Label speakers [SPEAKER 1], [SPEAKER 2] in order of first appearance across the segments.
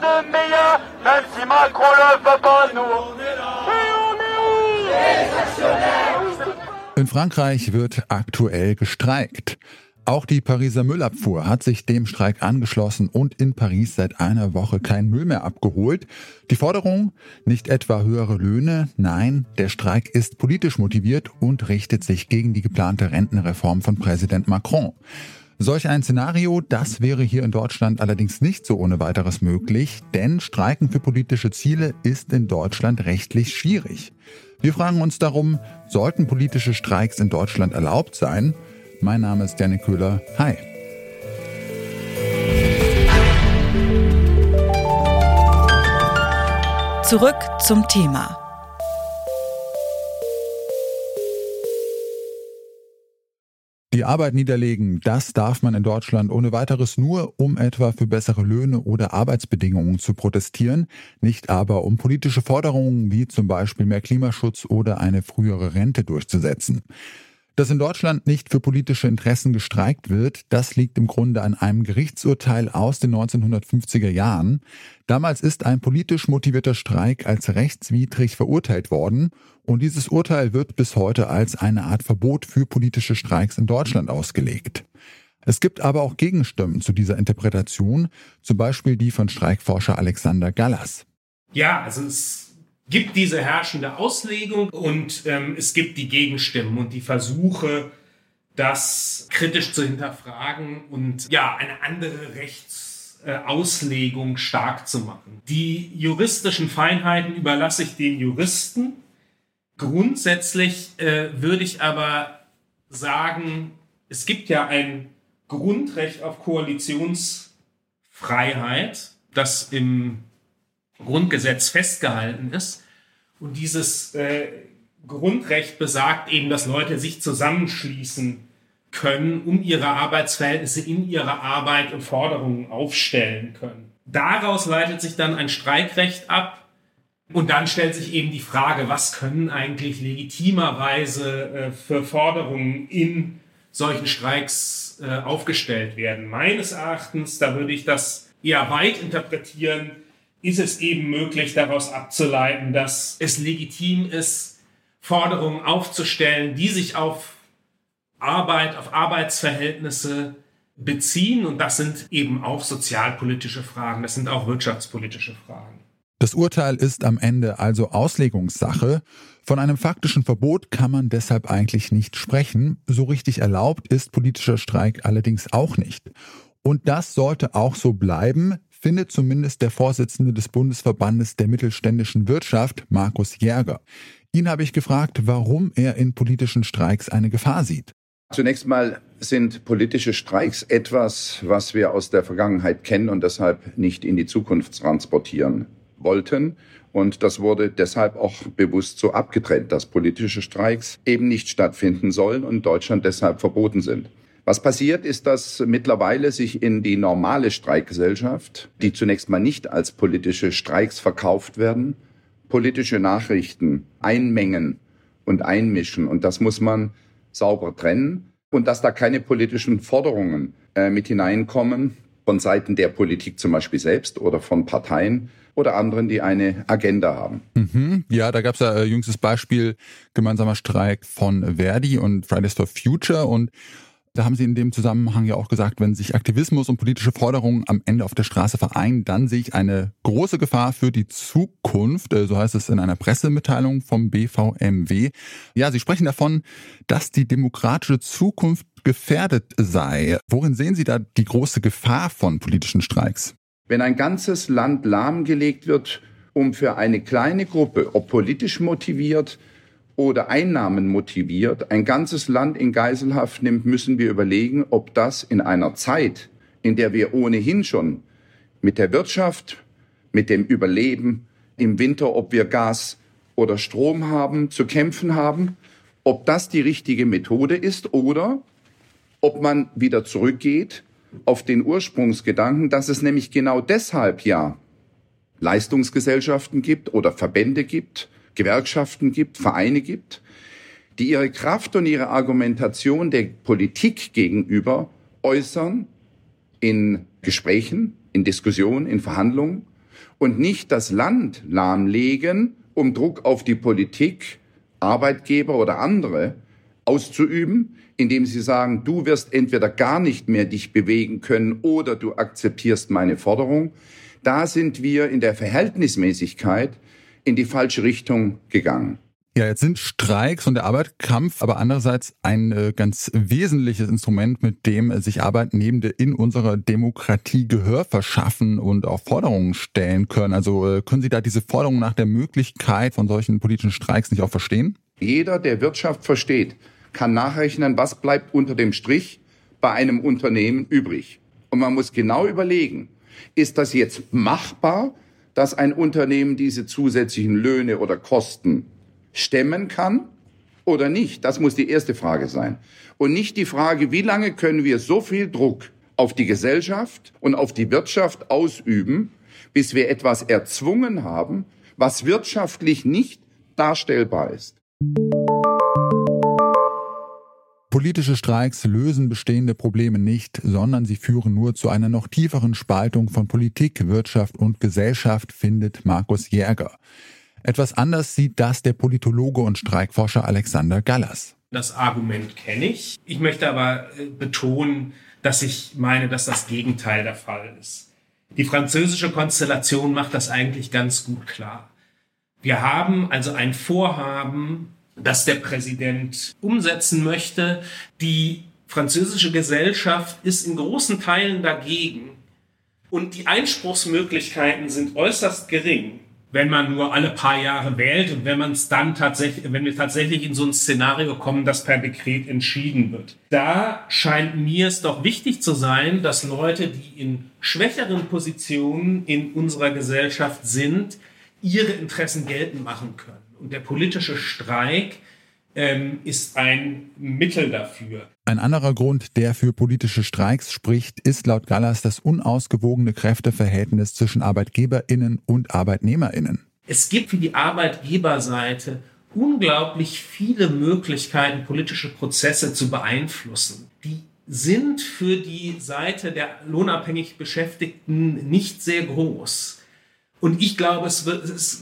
[SPEAKER 1] monde meilleur, même si Macron le veut pas nous.
[SPEAKER 2] In Frankreich wird aktuell gestreikt. Auch die Pariser Müllabfuhr hat sich dem Streik angeschlossen und in Paris seit einer Woche kein Müll mehr abgeholt. Die Forderung? Nicht etwa höhere Löhne, nein, der Streik ist politisch motiviert und richtet sich gegen die geplante Rentenreform von Präsident Macron. Solch ein Szenario, das wäre hier in Deutschland allerdings nicht so ohne weiteres möglich, denn Streiken für politische Ziele ist in Deutschland rechtlich schwierig. Wir fragen uns darum, sollten politische Streiks in Deutschland erlaubt sein? Mein Name ist Janik Köhler. Hi.
[SPEAKER 3] Zurück zum Thema.
[SPEAKER 2] Die Arbeit niederlegen, das darf man in Deutschland ohne weiteres nur, um etwa für bessere Löhne oder Arbeitsbedingungen zu protestieren, nicht aber um politische Forderungen wie zum Beispiel mehr Klimaschutz oder eine frühere Rente durchzusetzen. Dass in Deutschland nicht für politische Interessen gestreikt wird, das liegt im Grunde an einem Gerichtsurteil aus den 1950er Jahren. Damals ist ein politisch motivierter Streik als rechtswidrig verurteilt worden und dieses Urteil wird bis heute als eine Art Verbot für politische Streiks in Deutschland ausgelegt. Es gibt aber auch Gegenstimmen zu dieser Interpretation, zum Beispiel die von Streikforscher Alexander Gallas.
[SPEAKER 4] Ja, also es gibt diese herrschende Auslegung und ähm, es gibt die Gegenstimmen und die Versuche, das kritisch zu hinterfragen und ja, eine andere Rechtsauslegung äh, stark zu machen. Die juristischen Feinheiten überlasse ich den Juristen. Grundsätzlich äh, würde ich aber sagen, es gibt ja ein Grundrecht auf Koalitionsfreiheit, das im Grundgesetz festgehalten ist. Und dieses äh, Grundrecht besagt eben, dass Leute sich zusammenschließen können, um ihre Arbeitsverhältnisse in ihrer Arbeit und Forderungen aufstellen können. Daraus leitet sich dann ein Streikrecht ab. Und dann stellt sich eben die Frage, was können eigentlich legitimerweise äh, für Forderungen in solchen Streiks äh, aufgestellt werden. Meines Erachtens, da würde ich das eher weit interpretieren, ist es eben möglich, daraus abzuleiten, dass es legitim ist, Forderungen aufzustellen, die sich auf Arbeit, auf Arbeitsverhältnisse beziehen. Und das sind eben auch sozialpolitische Fragen, das sind auch wirtschaftspolitische Fragen.
[SPEAKER 2] Das Urteil ist am Ende also Auslegungssache. Von einem faktischen Verbot kann man deshalb eigentlich nicht sprechen. So richtig erlaubt ist politischer Streik allerdings auch nicht. Und das sollte auch so bleiben, findet zumindest der Vorsitzende des Bundesverbandes der mittelständischen Wirtschaft, Markus Jäger. Ihn habe ich gefragt, warum er in politischen Streiks eine Gefahr sieht.
[SPEAKER 5] Zunächst mal sind politische Streiks etwas, was wir aus der Vergangenheit kennen und deshalb nicht in die Zukunft transportieren wollten. Und das wurde deshalb auch bewusst so abgetrennt, dass politische Streiks eben nicht stattfinden sollen und Deutschland deshalb verboten sind. Was passiert ist, dass mittlerweile sich in die normale Streikgesellschaft, die zunächst mal nicht als politische Streiks verkauft werden, politische Nachrichten einmengen und einmischen. Und das muss man sauber trennen. Und dass da keine politischen Forderungen äh, mit hineinkommen von Seiten der Politik zum Beispiel selbst oder von Parteien oder anderen, die eine Agenda haben.
[SPEAKER 2] Mhm. Ja, da gab es ja äh, jüngstes Beispiel gemeinsamer Streik von Verdi und Fridays for Future und da haben Sie in dem Zusammenhang ja auch gesagt, wenn sich Aktivismus und politische Forderungen am Ende auf der Straße vereinen, dann sehe ich eine große Gefahr für die Zukunft. Äh, so heißt es in einer Pressemitteilung vom BVMW. Ja, Sie sprechen davon, dass die demokratische Zukunft gefährdet sei. Worin sehen Sie da die große Gefahr von politischen Streiks?
[SPEAKER 5] Wenn ein ganzes Land lahmgelegt wird, um für eine kleine Gruppe, ob politisch motiviert, oder Einnahmen motiviert ein ganzes Land in Geiselhaft nimmt, müssen wir überlegen, ob das in einer Zeit, in der wir ohnehin schon mit der Wirtschaft, mit dem Überleben im Winter, ob wir Gas oder Strom haben, zu kämpfen haben, ob das die richtige Methode ist oder ob man wieder zurückgeht auf den Ursprungsgedanken, dass es nämlich genau deshalb ja Leistungsgesellschaften gibt oder Verbände gibt, Gewerkschaften gibt, Vereine gibt, die ihre Kraft und ihre Argumentation der Politik gegenüber äußern in Gesprächen, in Diskussionen, in Verhandlungen und nicht das Land lahmlegen, um Druck auf die Politik, Arbeitgeber oder andere auszuüben, indem sie sagen, du wirst entweder gar nicht mehr dich bewegen können oder du akzeptierst meine Forderung. Da sind wir in der Verhältnismäßigkeit in die falsche Richtung gegangen.
[SPEAKER 2] Ja, jetzt sind Streiks und der Arbeitskampf aber andererseits ein äh, ganz wesentliches Instrument, mit dem sich Arbeitnehmende in unserer Demokratie Gehör verschaffen und auch Forderungen stellen können. Also äh, können Sie da diese Forderungen nach der Möglichkeit von solchen politischen Streiks nicht auch verstehen?
[SPEAKER 5] Jeder, der Wirtschaft versteht, kann nachrechnen, was bleibt unter dem Strich bei einem Unternehmen übrig. Und man muss genau überlegen, ist das jetzt machbar, dass ein Unternehmen diese zusätzlichen Löhne oder Kosten stemmen kann oder nicht? Das muss die erste Frage sein. Und nicht die Frage, wie lange können wir so viel Druck auf die Gesellschaft und auf die Wirtschaft ausüben, bis wir etwas erzwungen haben, was wirtschaftlich nicht darstellbar ist.
[SPEAKER 2] Politische Streiks lösen bestehende Probleme nicht, sondern sie führen nur zu einer noch tieferen Spaltung von Politik, Wirtschaft und Gesellschaft, findet Markus Jäger. Etwas anders sieht das der Politologe und Streikforscher Alexander Gallas.
[SPEAKER 4] Das Argument kenne ich. Ich möchte aber äh, betonen, dass ich meine, dass das Gegenteil der Fall ist. Die französische Konstellation macht das eigentlich ganz gut klar. Wir haben also ein Vorhaben, das der Präsident umsetzen möchte. Die französische Gesellschaft ist in großen Teilen dagegen. Und die Einspruchsmöglichkeiten sind äußerst gering wenn man nur alle paar Jahre wählt und wenn man es dann tatsächlich, wenn wir tatsächlich in so ein Szenario kommen, das per Dekret entschieden wird. Da scheint mir es doch wichtig zu sein, dass Leute, die in schwächeren Positionen in unserer Gesellschaft sind, ihre Interessen geltend machen können. Und der politische Streik ähm, ist ein Mittel dafür.
[SPEAKER 2] Ein anderer Grund, der für politische Streiks spricht, ist laut Gallas das unausgewogene Kräfteverhältnis zwischen Arbeitgeberinnen und Arbeitnehmerinnen.
[SPEAKER 4] Es gibt für die Arbeitgeberseite unglaublich viele Möglichkeiten, politische Prozesse zu beeinflussen. Die sind für die Seite der lohnabhängig Beschäftigten nicht sehr groß. Und ich glaube, es,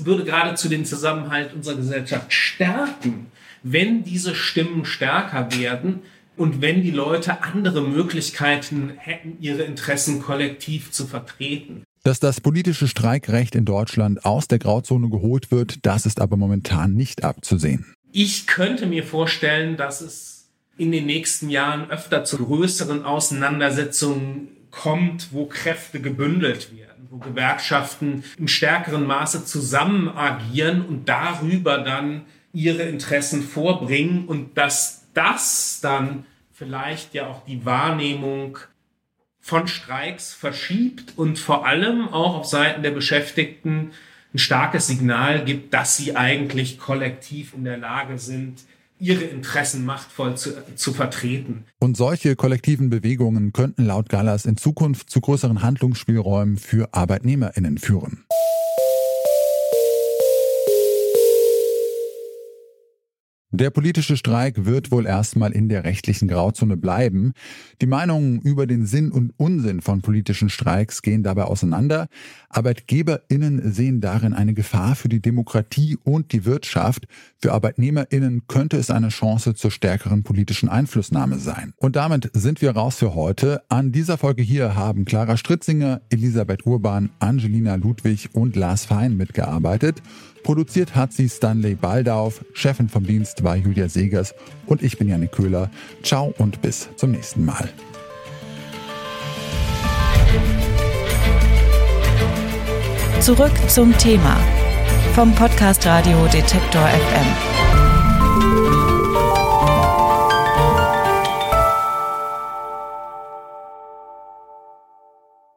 [SPEAKER 4] würde geradezu den Zusammenhalt unserer Gesellschaft stärken, wenn diese Stimmen stärker werden und wenn die Leute andere Möglichkeiten hätten, ihre Interessen kollektiv zu vertreten.
[SPEAKER 2] Dass das politische Streikrecht in Deutschland aus der Grauzone geholt wird, das ist aber momentan nicht abzusehen.
[SPEAKER 4] Ich könnte mir vorstellen, dass es in den nächsten Jahren öfter zu größeren Auseinandersetzungen kommt, wo Kräfte gebündelt werden, wo Gewerkschaften im stärkeren Maße zusammen agieren und darüber dann ihre Interessen vorbringen und dass das dann vielleicht ja auch die Wahrnehmung von Streiks verschiebt und vor allem auch auf Seiten der Beschäftigten ein starkes Signal gibt, dass sie eigentlich kollektiv in der Lage sind, ihre Interessen machtvoll zu, zu vertreten.
[SPEAKER 2] Und solche kollektiven Bewegungen könnten laut Gallas in Zukunft zu größeren Handlungsspielräumen für Arbeitnehmerinnen führen. Der politische Streik wird wohl erstmal in der rechtlichen Grauzone bleiben. Die Meinungen über den Sinn und Unsinn von politischen Streiks gehen dabei auseinander. Arbeitgeberinnen sehen darin eine Gefahr für die Demokratie und die Wirtschaft. Für Arbeitnehmerinnen könnte es eine Chance zur stärkeren politischen Einflussnahme sein. Und damit sind wir raus für heute. An dieser Folge hier haben Clara Stritzinger, Elisabeth Urban, Angelina Ludwig und Lars Fein mitgearbeitet. Produziert hat sie Stanley Baldauf, Chefin vom Dienst war Julia Segers und ich bin Janik Köhler. Ciao und bis zum nächsten Mal.
[SPEAKER 3] Zurück zum Thema vom Podcast Radio Detektor FM.